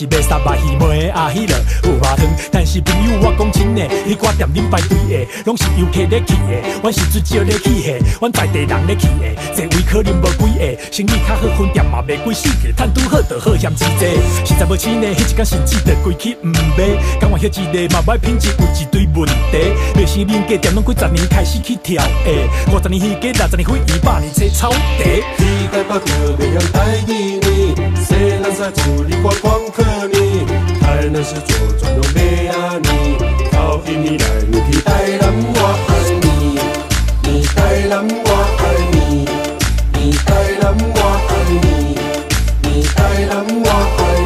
是卖三百二卖的阿喜的有偌汤，但是朋友我讲真诶，迄挂店恁排队诶，拢是游客咧去诶，阮是最少咧去诶，阮在地人咧去诶，座位可能无几个，生意较好分店嘛卖几四个，赚拄好就好嫌钱在，实在无钱诶，迄一工甚至着规去毋买，敢话迄一个嘛歹品质有一堆问题，卖生面价店拢几十年开始去跳诶，五十年起价，六十年费，一百年这草地，你怪不可，袂用爱你。在处里我光刻你，还能是左转都没啊你，靠近你来你去带人我爱你，你带人我爱你，你带人我爱你，你带人我爱。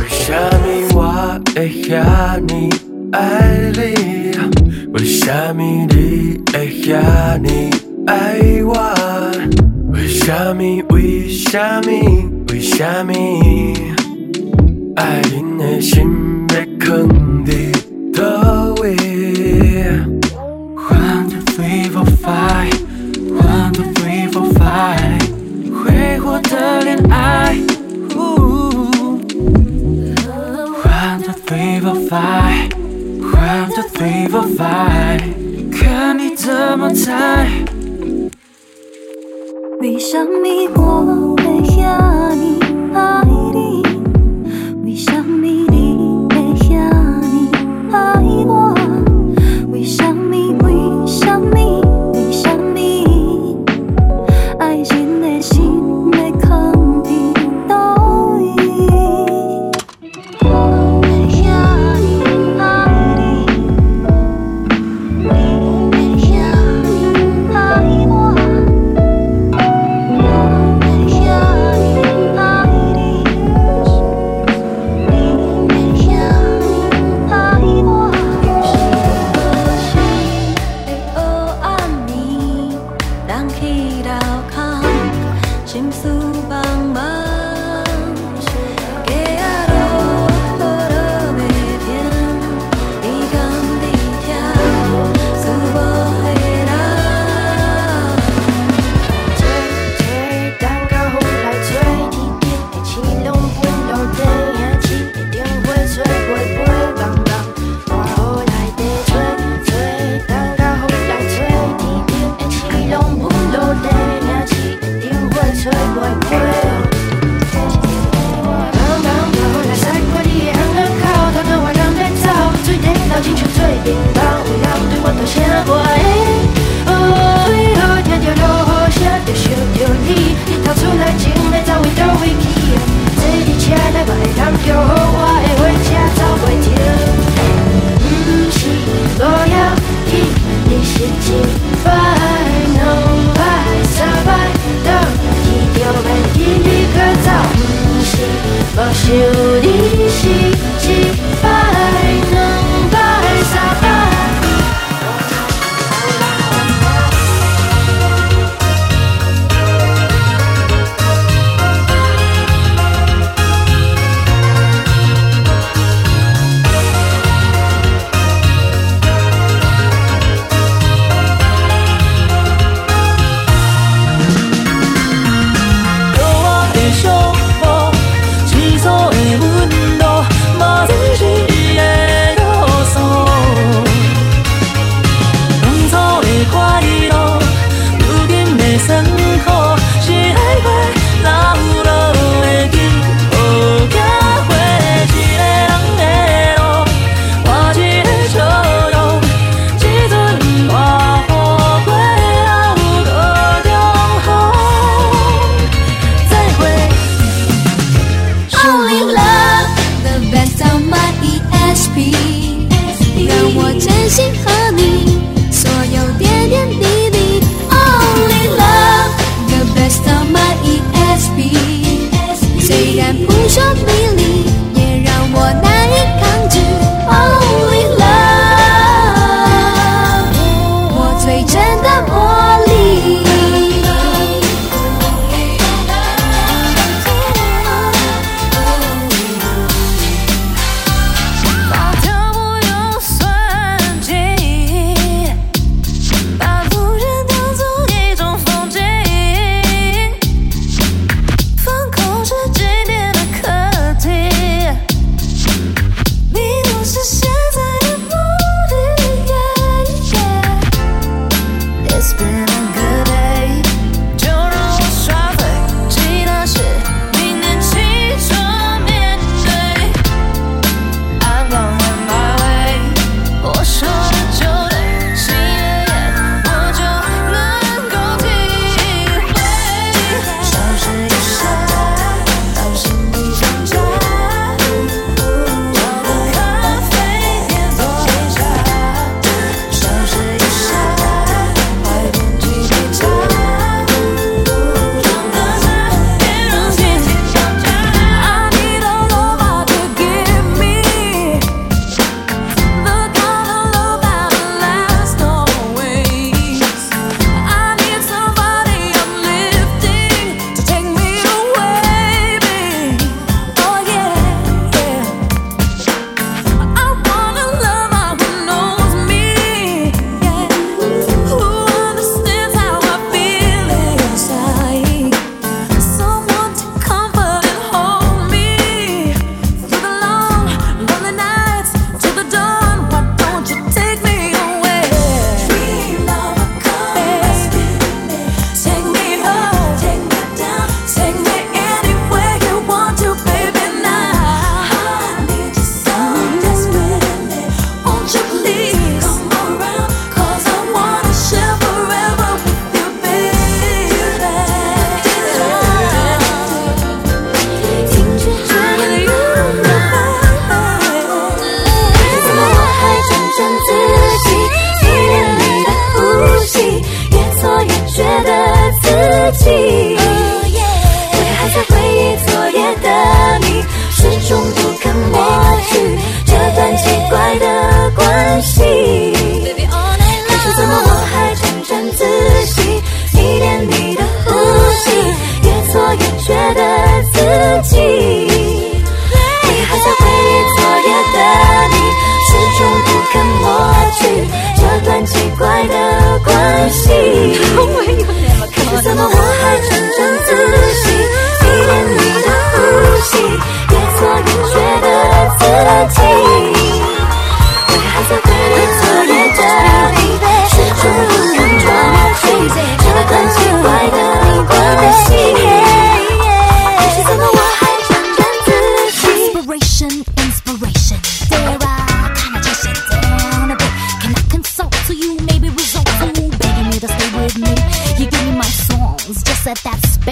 为什么我会让你爱你？为什么你会让你爱我？为什么？为什么？为什么？爱人的心被控制到位。One two three four five，One two three four five，挥霍的恋爱。five，换到 three four five，看你怎么猜。闭上你过。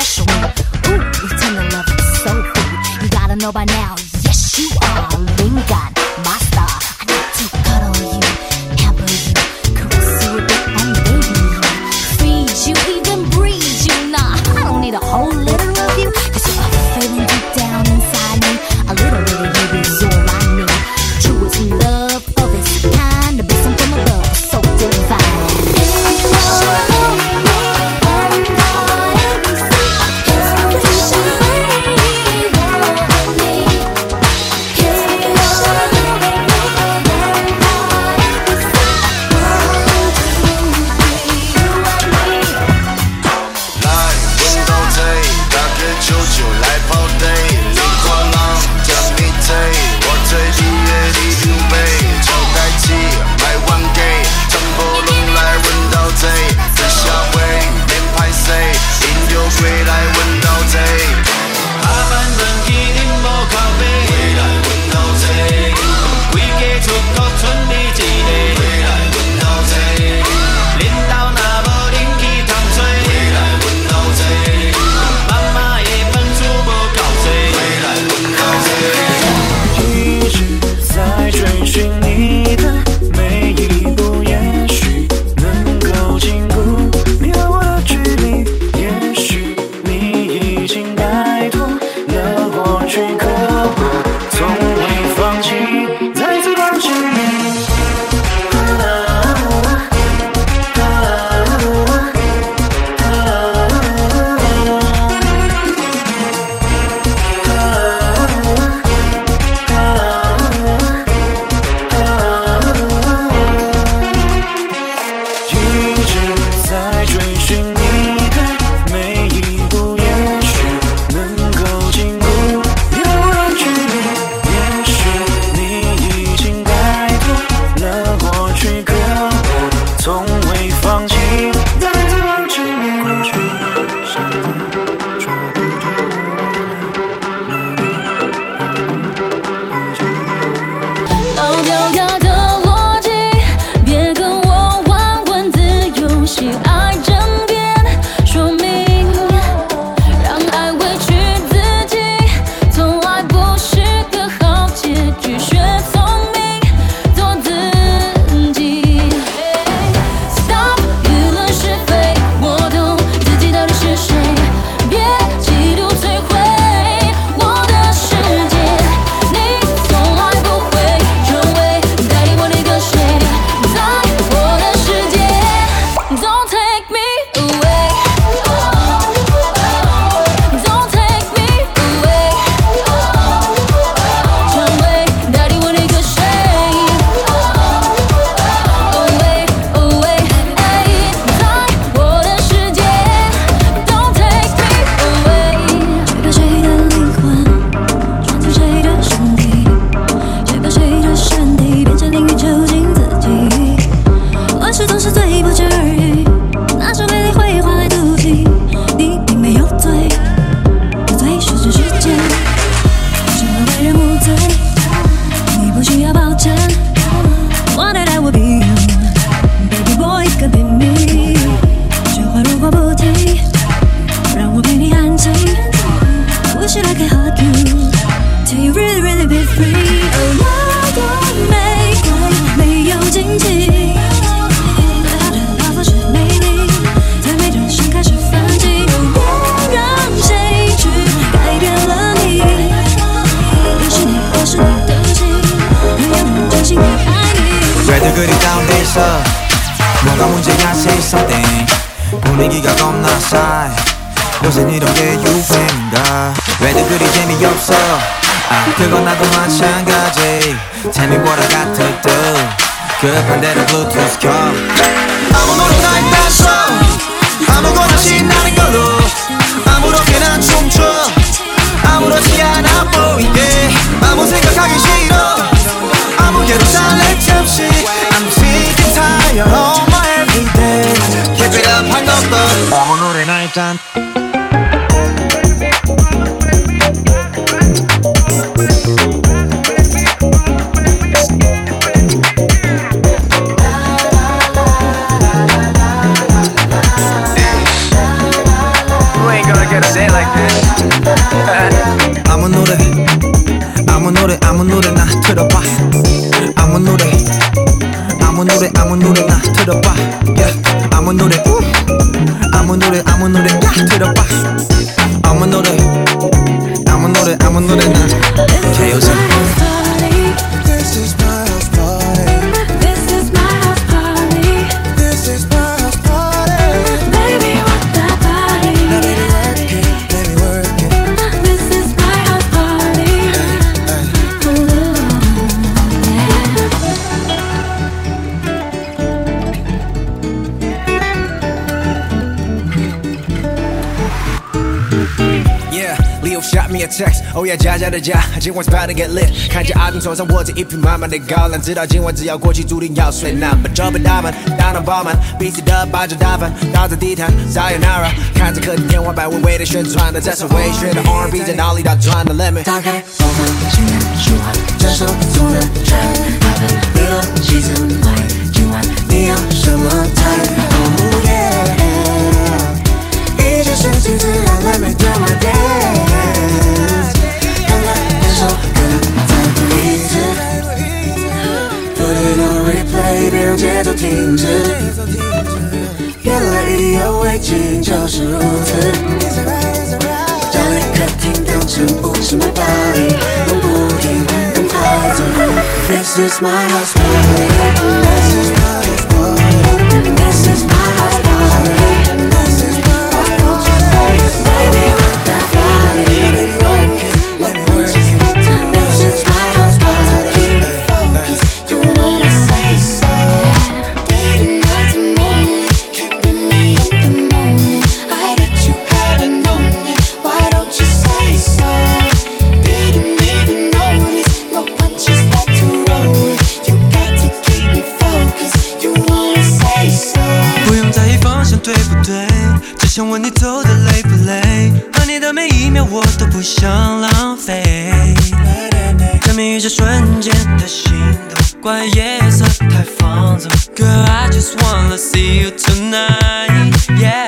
special. Ooh, you tend to love it so good. You gotta know by now, yes you are. Lingon. 的家今晚是爸的 get lit. 看见阿珍手上握着一瓶满满的高粱知道今晚只要过去注定要睡那么这被大翻大脑饱满彼此得把酒倒满打着地毯撒由那拉看着客厅天花板微微的旋转的这是回血的 R&B，在脑里打转的 let me 打开房门请看书画这首送的专属 rnb 今晚你要什么 time oh yeah 一切顺其自然 let me do my dance 随便让节奏停止原来意犹未尽就是如此 easy right easy right 一刻停顿全部 come back 我不停地奔跑 this is my house boy this is my heart heat boy this is 想问你走的累不累？和你的每一秒我都不想浪费。可明一这瞬间的心动，怪夜色太放纵。Girl, I just wanna see you tonight, yeah.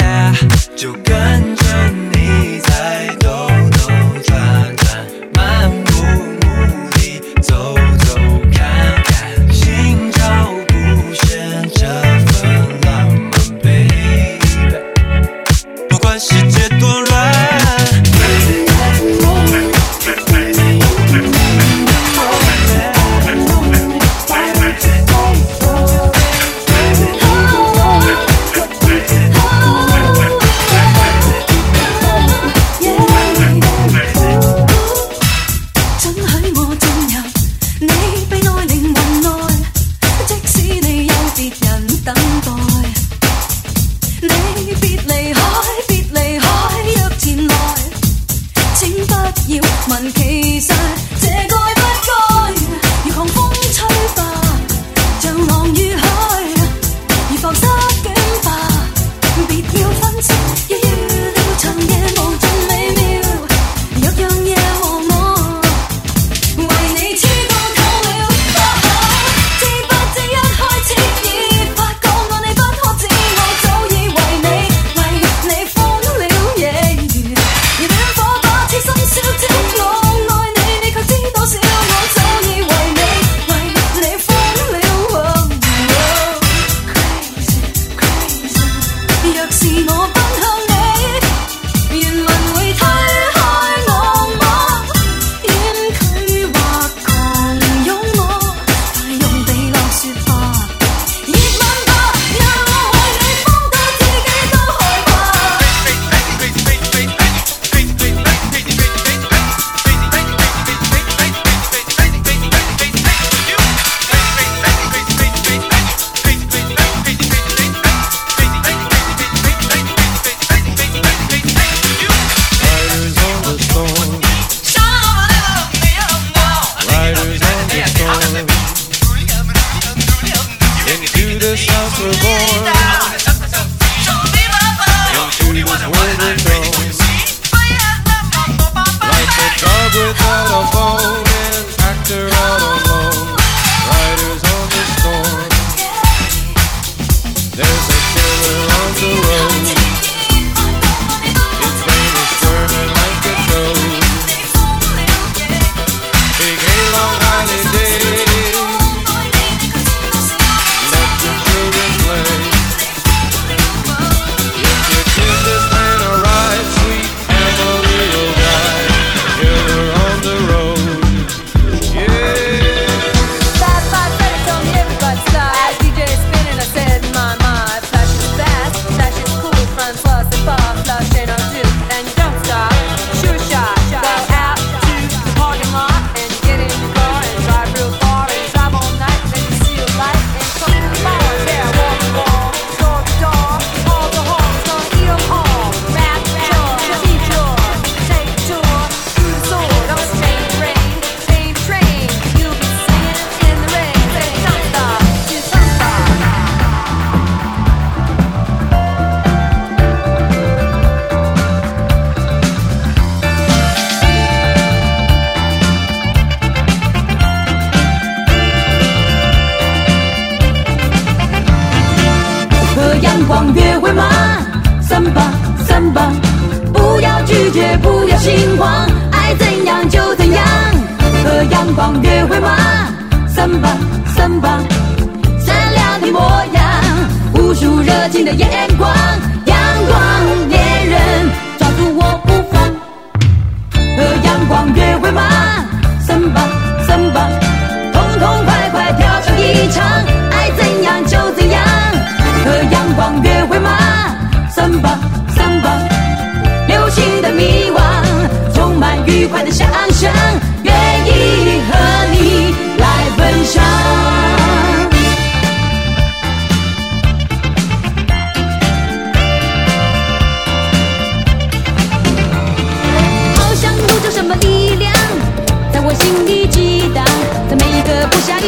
shelter born.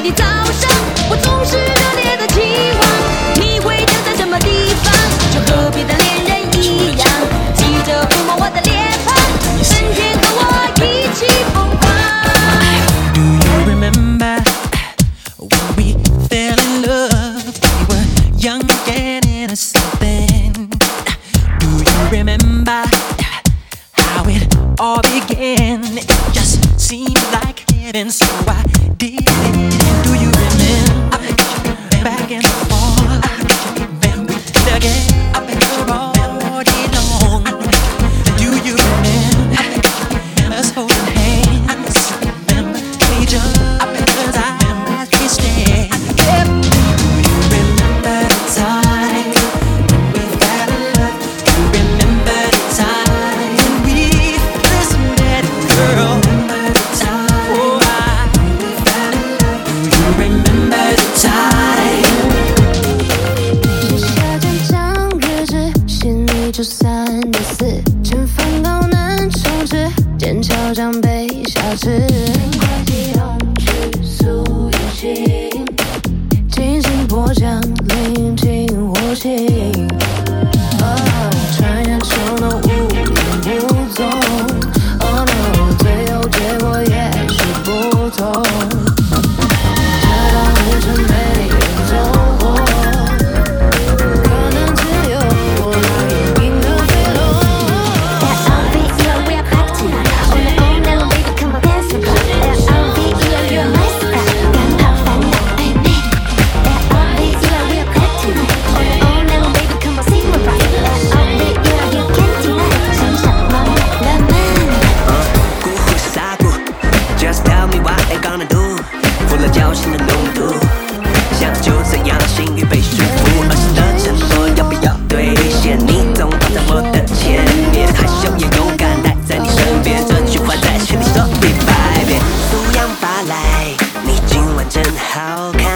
기적 好看，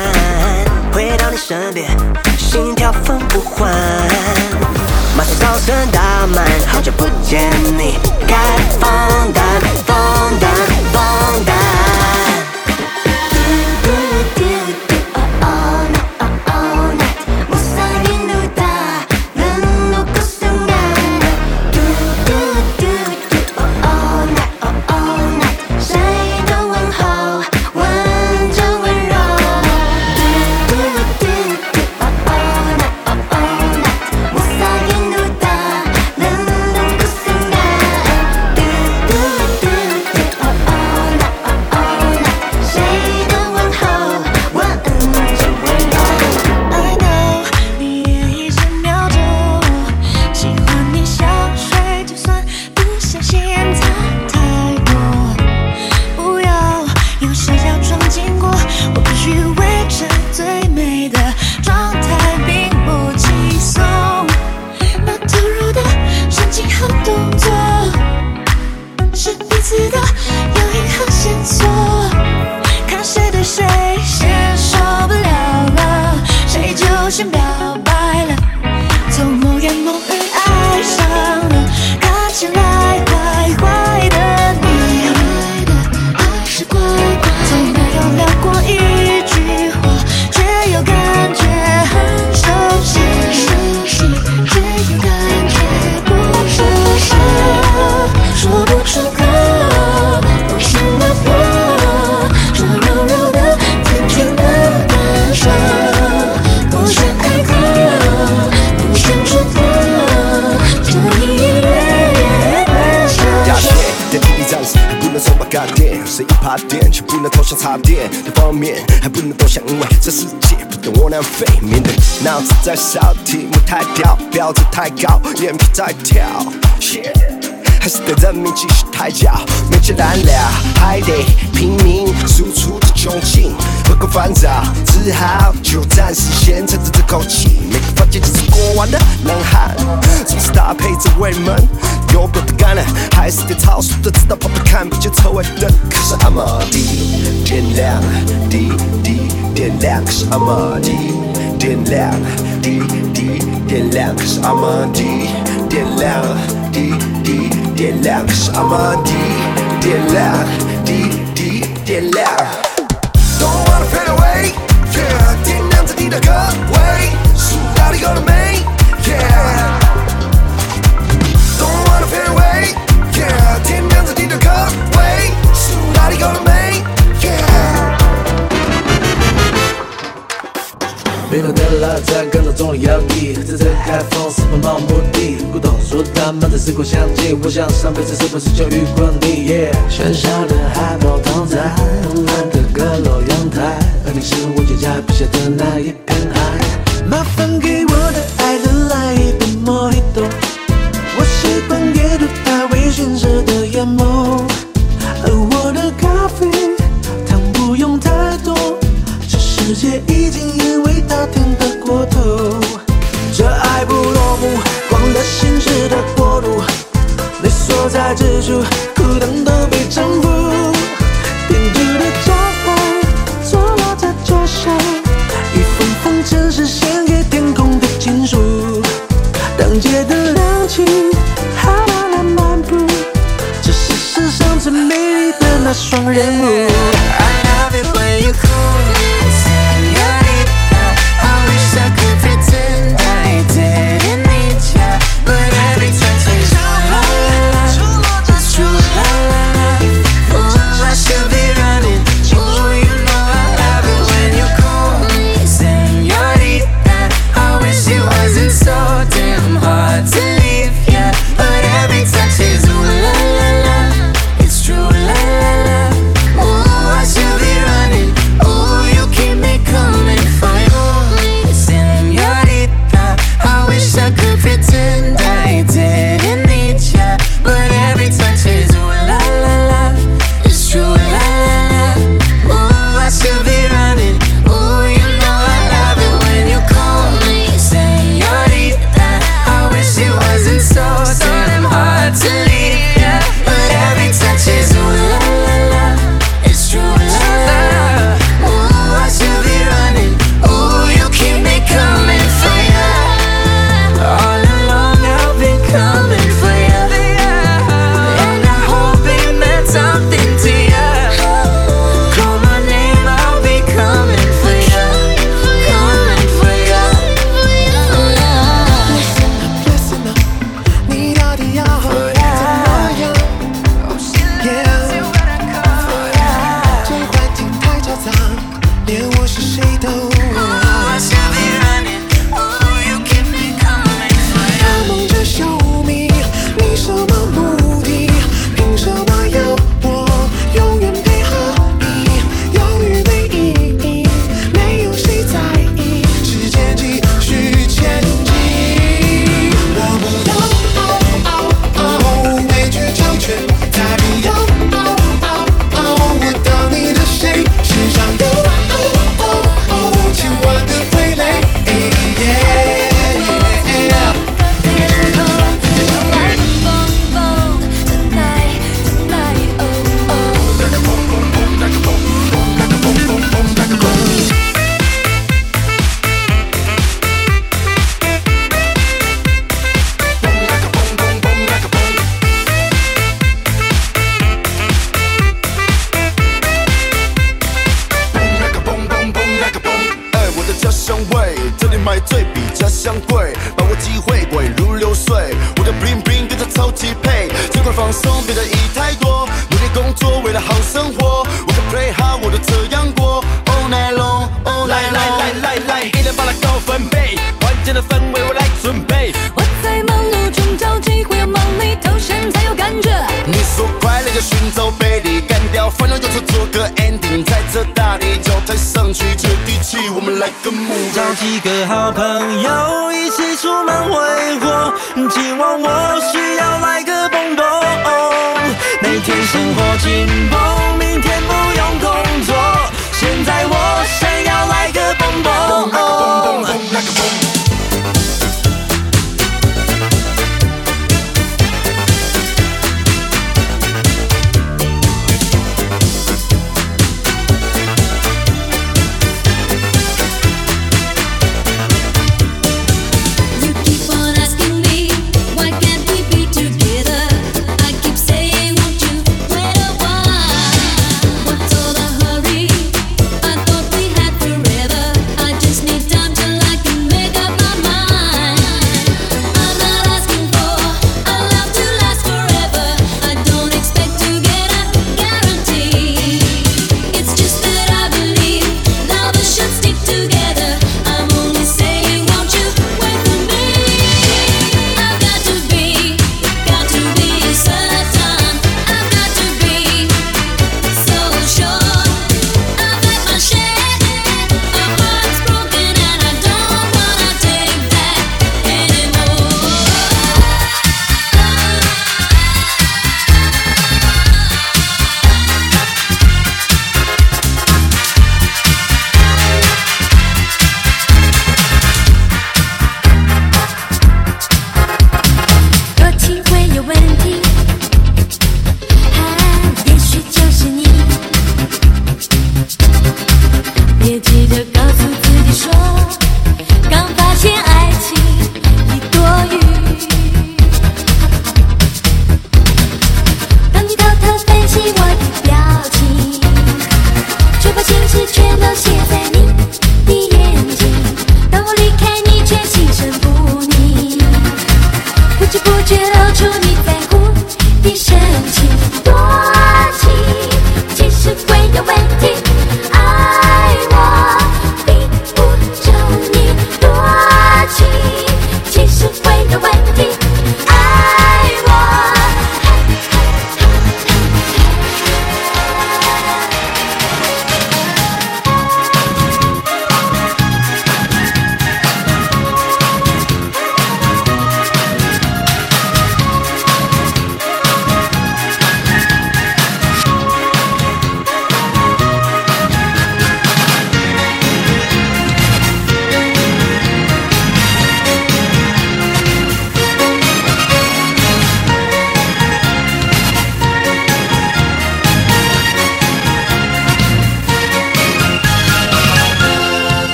回到你身边，心跳分不缓。马上早晨打满，好久不见你，该放胆，放胆。小，题目太屌，标准太高，眼皮在跳。还是得认命，继续抬脚，没钱难料，还得拼命输出的窘境，不够烦躁，只好就暂时先沉着这口气。每个房间都是过往的冷汗，总是搭配着慰门，有表的感了，还是得超速的，直到跑不看不见车尾灯。可是阿玛迪点亮，滴滴点亮，可是阿玛迪。点亮，滴滴点亮，可是阿玛迪点亮，滴滴点亮，可是阿玛迪点亮，滴滴点亮。Don't wanna fade away, yeah，点亮着你的歌位，数到底够了没？Yeah。Don't wanna fade away, yeah，点亮着你的歌位，数到底够了没？Yeah。冰冷的拉赞感到重力摇曳，这次开放是奔跑目的。古董书摊，满载时光相近，我想上辈子是不是就遇过你喧嚣的海报躺在慵懒的阁楼阳台，而你是我脚下笔下的那一片海。麻烦给我的爱人来一杯莫吉托，我喜欢阅读他微醺时的眼眸，而我界已经因为它甜得过头，这爱不落幕，忘了心事的国度，你所在之处，孤单都被征服。编织的脚环坐落在桌上，一封封城市献给天空的情书。当街的亮起，还慢慢漫步，这是世上最美丽的那双人舞。天生活进绷，明天不用工作。现在我想要来个蹦蹦，来个蹦蹦。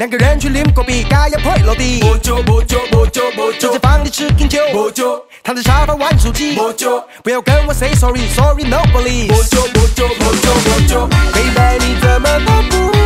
两个人去林国比，嘎呀破落地。就就在房里吃敬酒。躺在沙发玩手机。不不要跟我 say sorry，sorry no please。，Baby 你怎么都不？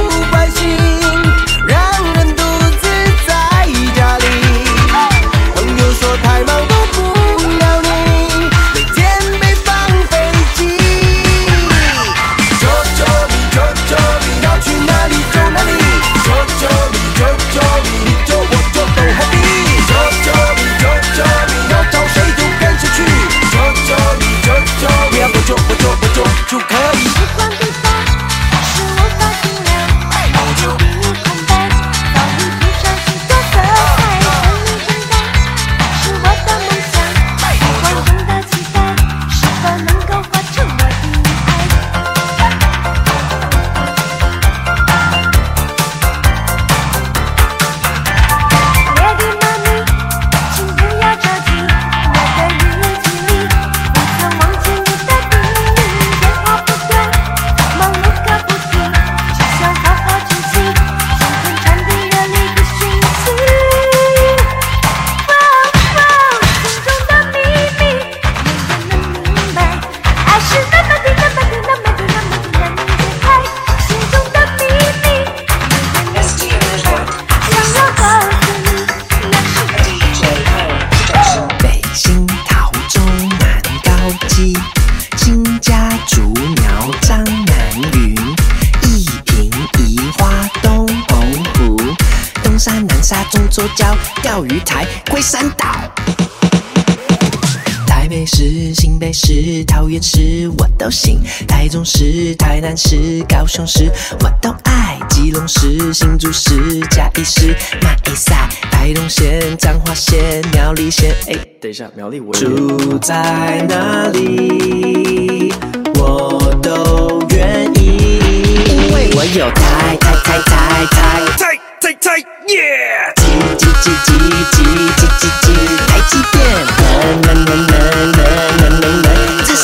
园市我都行，台中市、台南市、高雄市我都爱，基隆市、新竹市、嘉义市、马一赛、台东县、彰化县、苗栗县。哎，等一下，苗栗我住在哪里，我都愿意，因为我有台台台台台台台台耶！叽叽叽叽叽叽叽叽，台积电，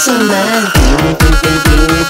so mad.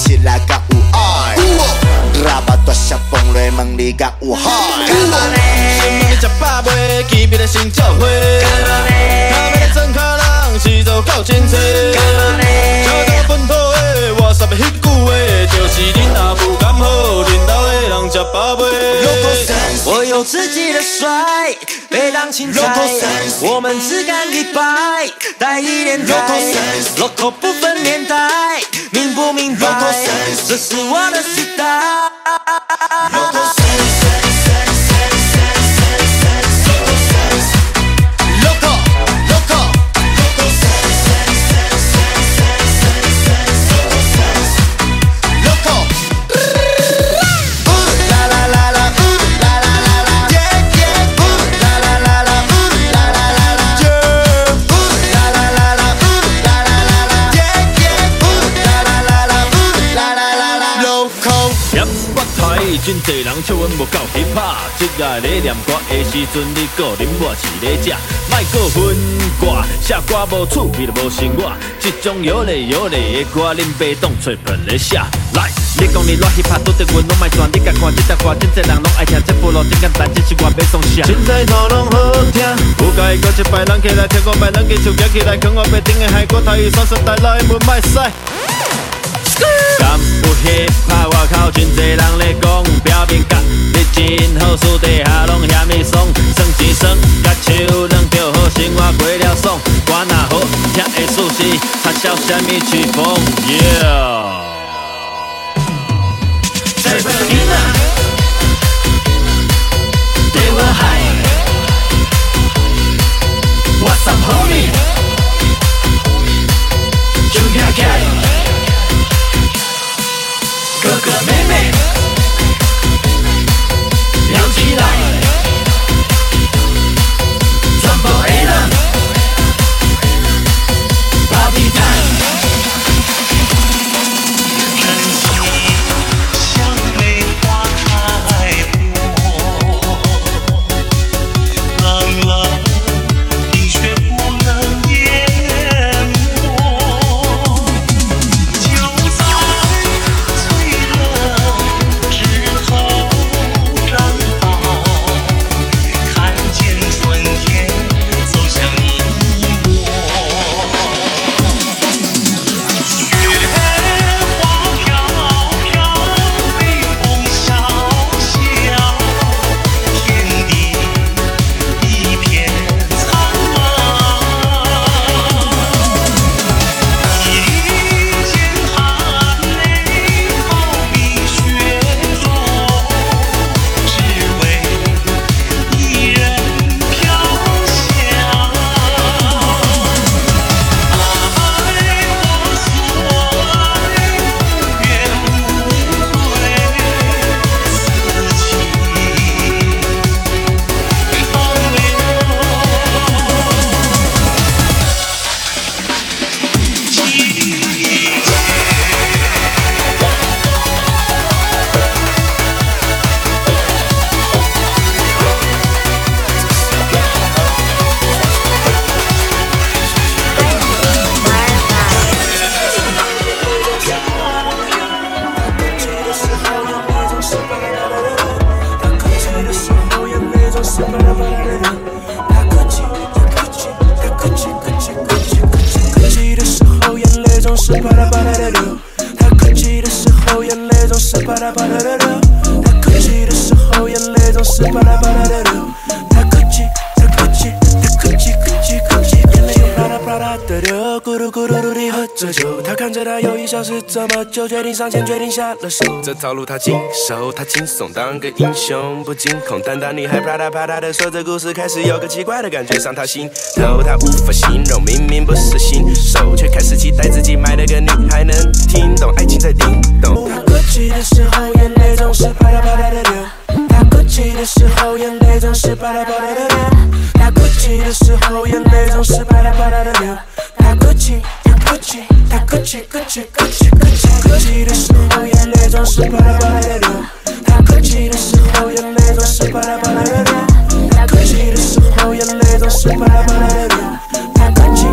起来更有爱，喇叭大声放落梦里更有海。想要吃饱糜，见面咧先招呼。他妹咧床下人，是做够真菜。干嘛呢？土的，我啥要喊句话，就是恁阿富敢好，恁老的人吃饱糜。我有自己的帅，袂当。我们只敢一拜，带一脸白。Local 不分年代。明不明白 Local sense 这真侪人笑阮无够 hip hop，即个咧念歌的时阵，你个啉我是咧食，莫个分歌，写歌无趣味就无生活，即种有咧有咧的歌，恁爸当吹盆咧写。来，你讲你乱 hip hop 拄着阮拢卖转，你甲看即只歌，真侪人拢爱听，这部落真简单，这是我要送啥？凊彩土拢好听，有介意阁一摆人起来，听我摆人继续举起来，扛我白顶的海国台语双声带来门卖使。敢有 hip hop 外口真侪人咧讲，表面甲你真好，私底下拢遐尼爽，算一算，甲手两着好，生活过了爽。我若好听的事实，插销啥物曲风？Yeah。是啪啦啪啦的流。他哭泣，他哭泣，他哭泣，哭泣，哭泣，眼泪又啪啦啪啦的流。咕噜咕噜噜地喝着酒，他看着他犹豫消失这么久，决定上前，决定下了手。这套路他经手，他轻松当个英雄，不惊恐，但当你还啪啦啪啦的说，这故事开始有个奇怪的感觉上他心头，他无法形容，明明不是新手，却开始期待自己买了个女孩能听懂，爱情在叮咚。他哭泣的时候，眼泪总是啪嗒啪嗒的流。他客气的时候，眼泪总是啪啦啪啦的流。他哭泣的时候，眼泪总是啪啦啪啦的流。他哭泣，他哭泣，他客气，客气，客气，客气。客气的时候，眼泪总是啪啦啪啦的流。他哭泣的时候，眼泪总是啪啦啪啦的流。他哭泣的时候，眼泪总是啪啦啪啦的流。他哭泣，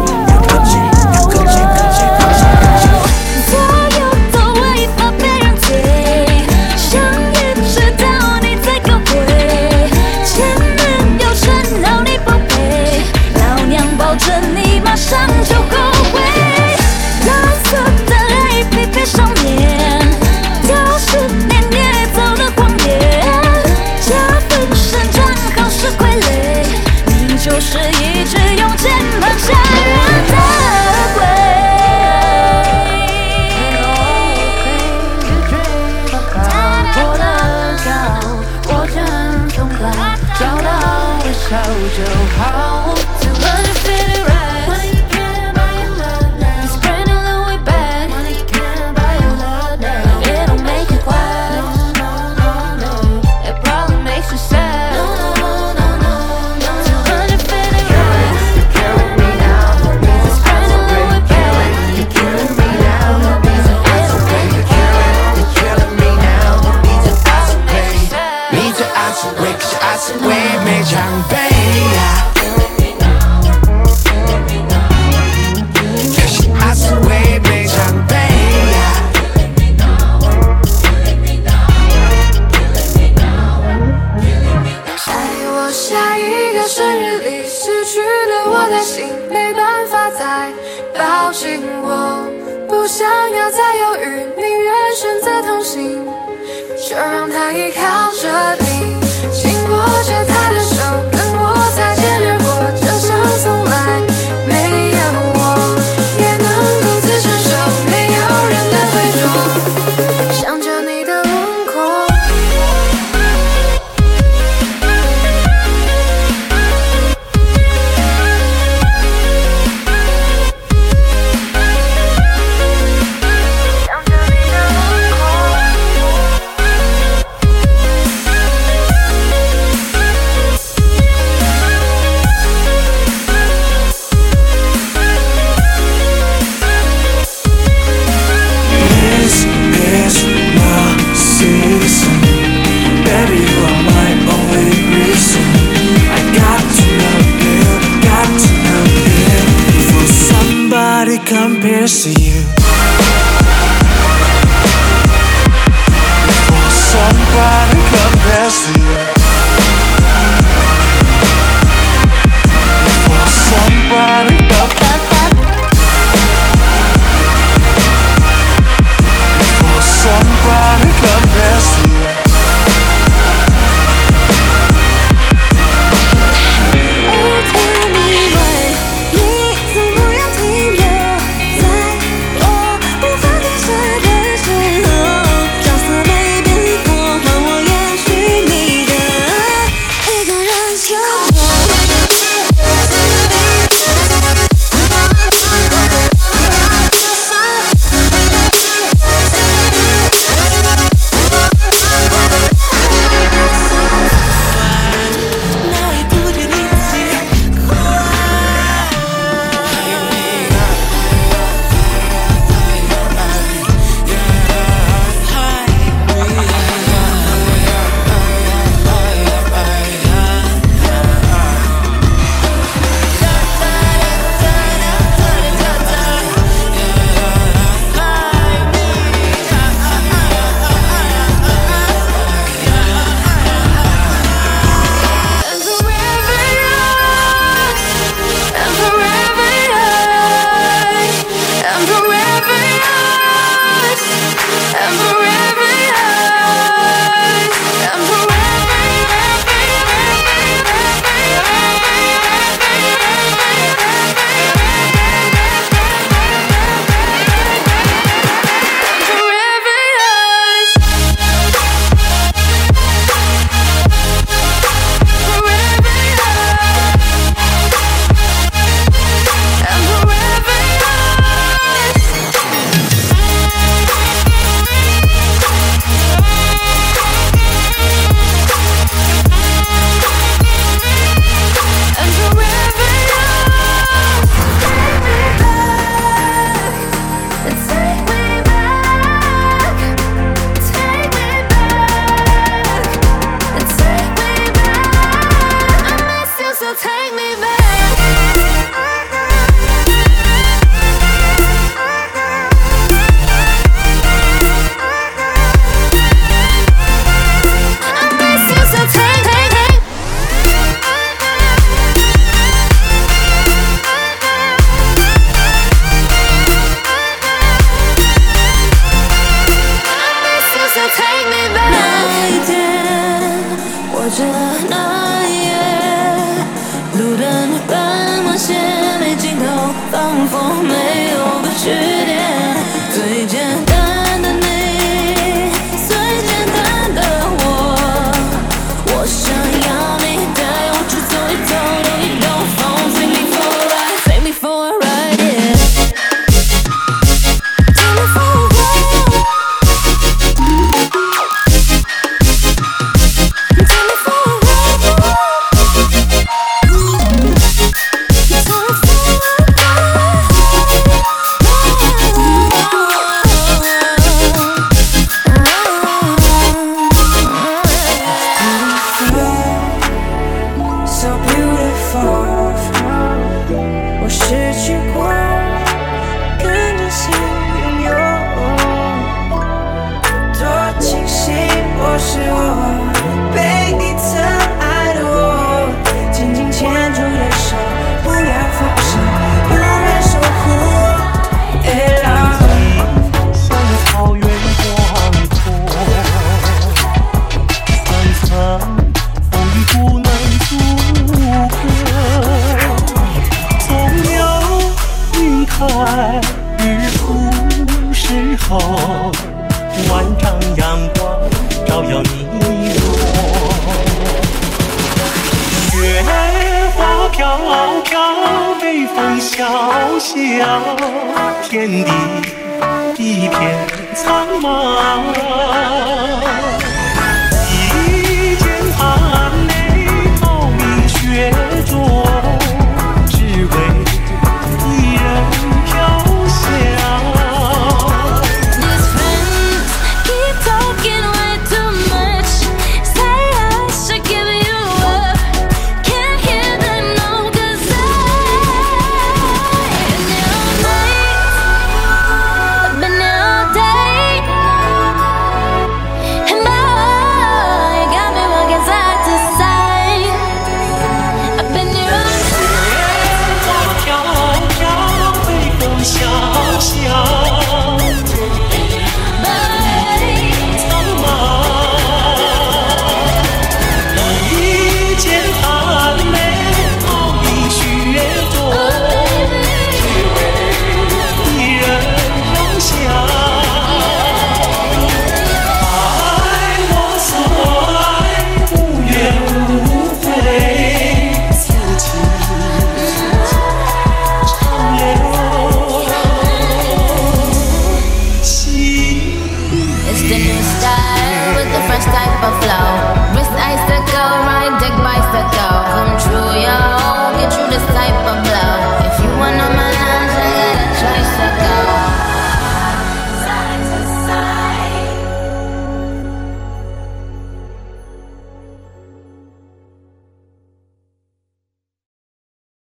想要再犹豫宁愿选择同行就让他依靠